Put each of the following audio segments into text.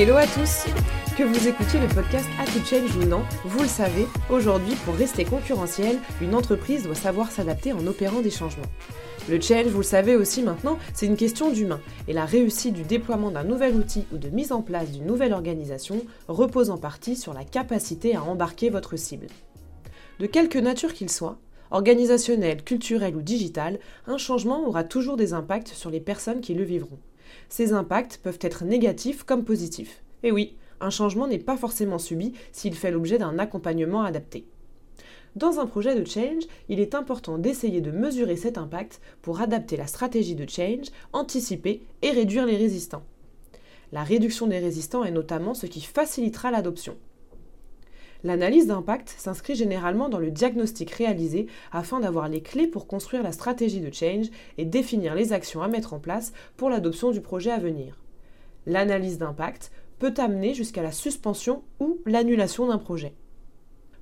Hello à tous Que vous écoutiez le podcast A to Change ou non, vous le savez, aujourd'hui, pour rester concurrentiel, une entreprise doit savoir s'adapter en opérant des changements. Le change, vous le savez aussi maintenant, c'est une question d'humain, et la réussite du déploiement d'un nouvel outil ou de mise en place d'une nouvelle organisation repose en partie sur la capacité à embarquer votre cible. De quelque nature qu'il soit, organisationnel, culturel ou digital, un changement aura toujours des impacts sur les personnes qui le vivront. Ces impacts peuvent être négatifs comme positifs. Et oui, un changement n'est pas forcément subi s'il fait l'objet d'un accompagnement adapté. Dans un projet de change, il est important d'essayer de mesurer cet impact pour adapter la stratégie de change, anticiper et réduire les résistants. La réduction des résistants est notamment ce qui facilitera l'adoption. L'analyse d'impact s'inscrit généralement dans le diagnostic réalisé afin d'avoir les clés pour construire la stratégie de change et définir les actions à mettre en place pour l'adoption du projet à venir. L'analyse d'impact peut amener jusqu'à la suspension ou l'annulation d'un projet.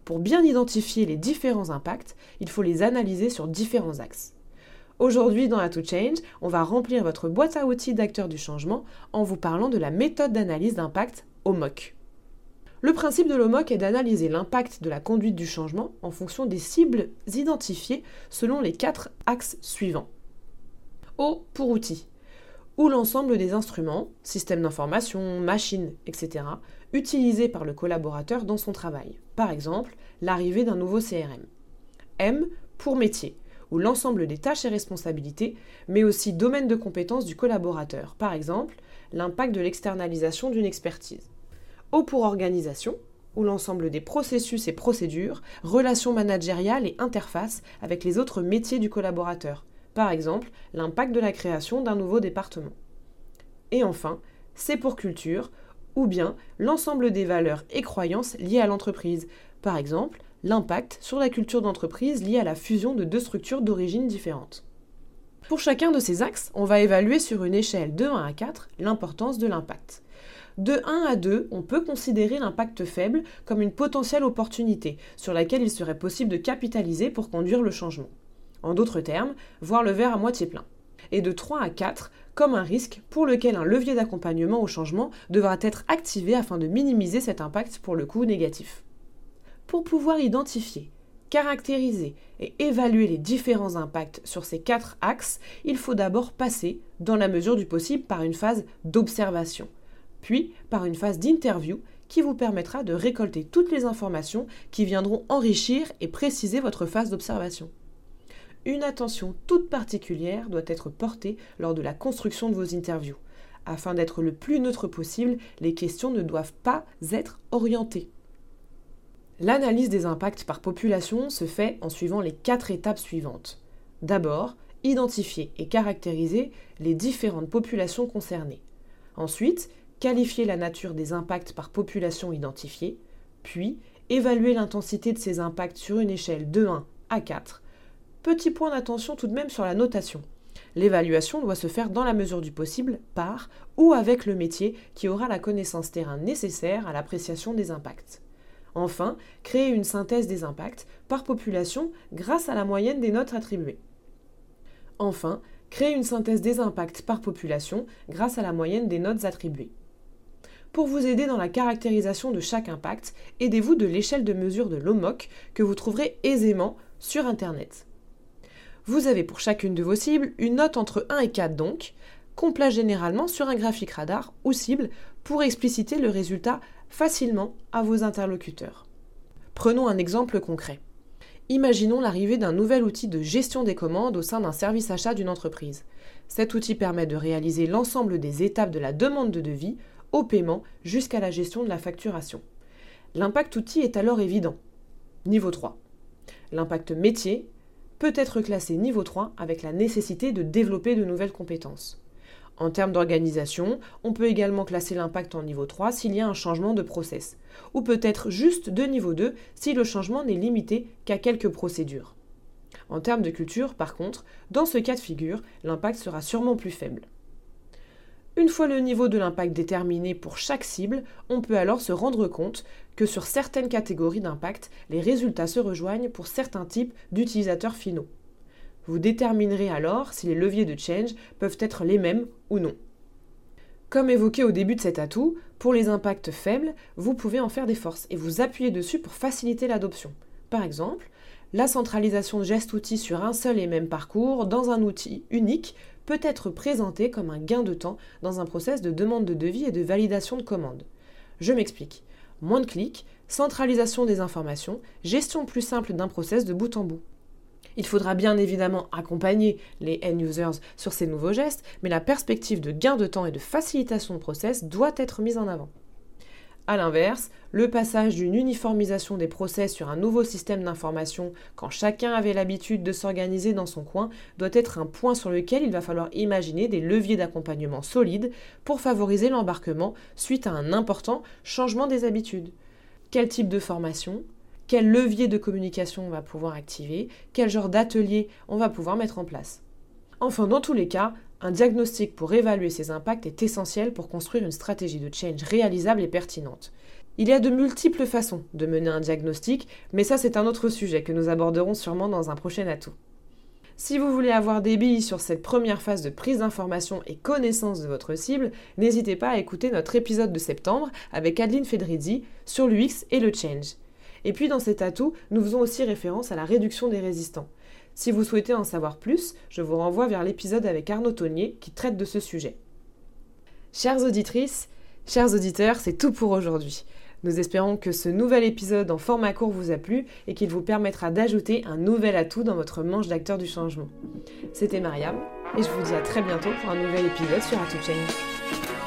Pour bien identifier les différents impacts, il faut les analyser sur différents axes. Aujourd'hui, dans la To Change, on va remplir votre boîte à outils d'acteurs du changement en vous parlant de la méthode d'analyse d'impact OMOC. Le principe de l'OMOC est d'analyser l'impact de la conduite du changement en fonction des cibles identifiées selon les quatre axes suivants. O pour outils, où l'ensemble des instruments, systèmes d'information, machines, etc., utilisés par le collaborateur dans son travail. Par exemple, l'arrivée d'un nouveau CRM. M pour métier, où l'ensemble des tâches et responsabilités, mais aussi domaine de compétences du collaborateur. Par exemple, l'impact de l'externalisation d'une expertise. O pour organisation, où l'ensemble des processus et procédures, relations managériales et interfaces avec les autres métiers du collaborateur, par exemple l'impact de la création d'un nouveau département. Et enfin, C pour culture, ou bien l'ensemble des valeurs et croyances liées à l'entreprise, par exemple l'impact sur la culture d'entreprise liée à la fusion de deux structures d'origine différentes. Pour chacun de ces axes, on va évaluer sur une échelle de 1 à 4 l'importance de l'impact. De 1 à 2, on peut considérer l'impact faible comme une potentielle opportunité sur laquelle il serait possible de capitaliser pour conduire le changement. En d'autres termes, voir le verre à moitié plein. Et de 3 à 4 comme un risque pour lequel un levier d'accompagnement au changement devra être activé afin de minimiser cet impact pour le coût négatif. Pour pouvoir identifier, caractériser et évaluer les différents impacts sur ces quatre axes, il faut d'abord passer, dans la mesure du possible, par une phase d'observation puis par une phase d'interview qui vous permettra de récolter toutes les informations qui viendront enrichir et préciser votre phase d'observation. Une attention toute particulière doit être portée lors de la construction de vos interviews. Afin d'être le plus neutre possible, les questions ne doivent pas être orientées. L'analyse des impacts par population se fait en suivant les quatre étapes suivantes. D'abord, identifier et caractériser les différentes populations concernées. Ensuite, qualifier la nature des impacts par population identifiée, puis évaluer l'intensité de ces impacts sur une échelle de 1 à 4. Petit point d'attention tout de même sur la notation. L'évaluation doit se faire dans la mesure du possible par ou avec le métier qui aura la connaissance terrain nécessaire à l'appréciation des impacts. Enfin, créer une synthèse des impacts par population grâce à la moyenne des notes attribuées. Enfin, créer une synthèse des impacts par population grâce à la moyenne des notes attribuées. Pour vous aider dans la caractérisation de chaque impact, aidez-vous de l'échelle de mesure de l'OMOC que vous trouverez aisément sur Internet. Vous avez pour chacune de vos cibles une note entre 1 et 4 donc, qu'on place généralement sur un graphique radar ou cible pour expliciter le résultat facilement à vos interlocuteurs. Prenons un exemple concret. Imaginons l'arrivée d'un nouvel outil de gestion des commandes au sein d'un service achat d'une entreprise. Cet outil permet de réaliser l'ensemble des étapes de la demande de devis au paiement jusqu'à la gestion de la facturation. L'impact outil est alors évident. Niveau 3. L'impact métier peut être classé niveau 3 avec la nécessité de développer de nouvelles compétences. En termes d'organisation, on peut également classer l'impact en niveau 3 s'il y a un changement de process, ou peut-être juste de niveau 2 si le changement n'est limité qu'à quelques procédures. En termes de culture, par contre, dans ce cas de figure, l'impact sera sûrement plus faible. Une fois le niveau de l'impact déterminé pour chaque cible, on peut alors se rendre compte que sur certaines catégories d'impact, les résultats se rejoignent pour certains types d'utilisateurs finaux. Vous déterminerez alors si les leviers de change peuvent être les mêmes ou non. Comme évoqué au début de cet atout, Pour les impacts faibles, vous pouvez en faire des forces et vous appuyer dessus pour faciliter l'adoption. Par exemple, la centralisation de gestes-outils sur un seul et même parcours dans un outil unique peut être présentée comme un gain de temps dans un process de demande de devis et de validation de commande. Je m'explique. Moins de clics, centralisation des informations, gestion plus simple d'un process de bout en bout. Il faudra bien évidemment accompagner les end-users sur ces nouveaux gestes, mais la perspective de gain de temps et de facilitation de process doit être mise en avant. A l'inverse, le passage d'une uniformisation des process sur un nouveau système d'information, quand chacun avait l'habitude de s'organiser dans son coin, doit être un point sur lequel il va falloir imaginer des leviers d'accompagnement solides pour favoriser l'embarquement suite à un important changement des habitudes. Quel type de formation quel levier de communication on va pouvoir activer, quel genre d'atelier on va pouvoir mettre en place. Enfin, dans tous les cas, un diagnostic pour évaluer ces impacts est essentiel pour construire une stratégie de change réalisable et pertinente. Il y a de multiples façons de mener un diagnostic, mais ça c'est un autre sujet que nous aborderons sûrement dans un prochain atout. Si vous voulez avoir des billes sur cette première phase de prise d'information et connaissance de votre cible, n'hésitez pas à écouter notre épisode de septembre avec Adeline Fedrizzi sur l'UX et le change. Et puis dans cet atout, nous faisons aussi référence à la réduction des résistants. Si vous souhaitez en savoir plus, je vous renvoie vers l'épisode avec Arnaud Tonnier qui traite de ce sujet. Chères auditrices, chers auditeurs, c'est tout pour aujourd'hui. Nous espérons que ce nouvel épisode en format court vous a plu et qu'il vous permettra d'ajouter un nouvel atout dans votre manche d'acteurs du changement. C'était Mariam et je vous dis à très bientôt pour un nouvel épisode sur Atout.